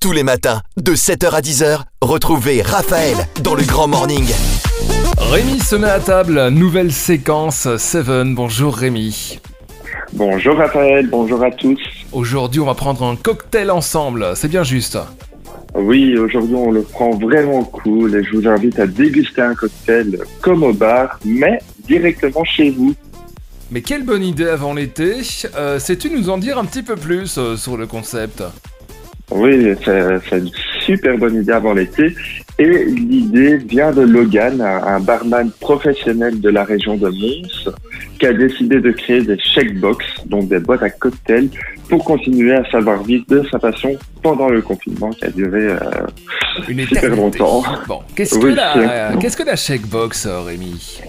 Tous les matins, de 7h à 10h, retrouvez Raphaël dans le Grand Morning. Rémi se met à table, nouvelle séquence Seven. Bonjour Rémi. Bonjour Raphaël, bonjour à tous. Aujourd'hui, on va prendre un cocktail ensemble, c'est bien juste. Oui, aujourd'hui on le prend vraiment cool et je vous invite à déguster un cocktail comme au bar, mais directement chez vous. Mais quelle bonne idée avant l'été. Euh, Sais-tu nous en dire un petit peu plus euh, sur le concept? Oui, c'est une super bonne idée avant l'été. Et l'idée vient de Logan, un barman professionnel de la région de Mons, qui a décidé de créer des shakebox, donc des boîtes à cocktails, pour continuer à savoir vivre de sa passion pendant le confinement qui a duré euh, Une super longtemps. Bon, qu'est-ce que la, qu'est-ce que la shakebox, euh, Rémi?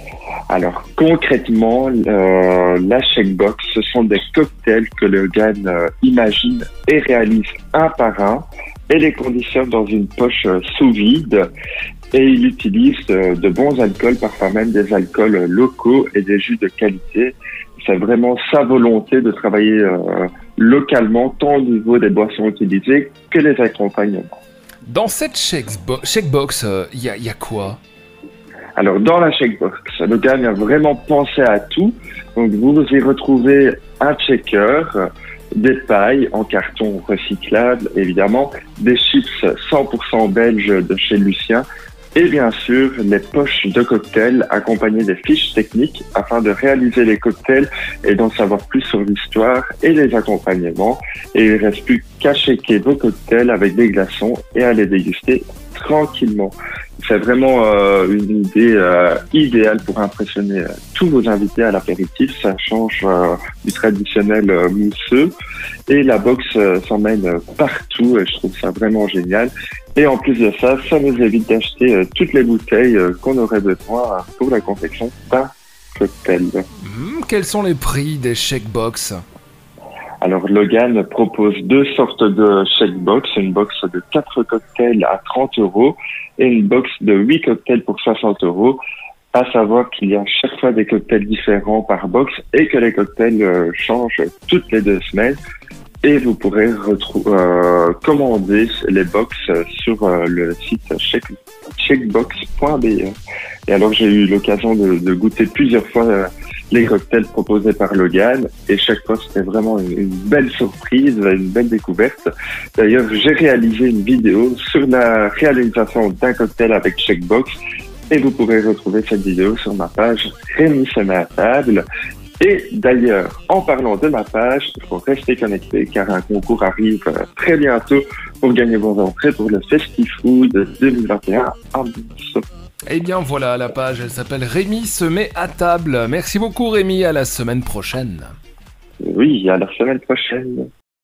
Alors concrètement, euh, la shakebox, ce sont des cocktails que Logan euh, imagine et réalise un par un et les conditionne dans une poche euh, sous vide. Et il utilise euh, de bons alcools, parfois même des alcools locaux et des jus de qualité. C'est vraiment sa volonté de travailler localement, tant au niveau des boissons utilisées que les accompagnements. Dans cette shakebox, il y a quoi? Alors, dans la checkbox, Logan a vraiment pensé à tout. Donc, vous y retrouvez un checker, des pailles en carton recyclable, évidemment, des chips 100% belges de chez Lucien, et bien sûr, les poches de cocktails accompagnées des fiches techniques afin de réaliser les cocktails et d'en savoir plus sur l'histoire et les accompagnements. Et il ne reste plus qu'à shaker vos cocktails avec des glaçons et à les déguster tranquillement. C'est vraiment euh, une idée euh, idéale pour impressionner euh, tous vos invités à l'apéritif. Ça change du traditionnel mousseux. Et la box s'emmène partout et je trouve ça vraiment génial. Et en plus de ça, ça nous évite d'acheter toutes les bouteilles qu'on aurait besoin pour la confection d'un cocktail. Hmm, Quels sont les prix des shakebox Alors Logan propose deux sortes de shakebox, une box de 4 cocktails à 30 euros et une box de 8 cocktails pour 60 euros. À savoir qu'il y a chaque fois des cocktails différents par box et que les cocktails euh, changent toutes les deux semaines. Et vous pourrez euh, commander les box sur euh, le site shake- shakebox.be. Et alors j'ai eu l'occasion de, de goûter plusieurs fois euh, les cocktails proposés par Logan et chaque fois c'était vraiment une, belle surprise, une belle découverte. D'ailleurs, j'ai réalisé une vidéo sur la réalisation d'un cocktail avec Checkbox et vous pourrez retrouver cette vidéo sur ma page Rémi se à table. Et d'ailleurs, en parlant de ma page, il faut rester connecté car un concours arrive euh, très bientôt pour gagner vos entrées pour le Festifood 2021 à Mons. Eh bien voilà, la page, elle s'appelle Rémi se met à table. Merci beaucoup Rémi, à la semaine prochaine. Oui, à la semaine prochaine.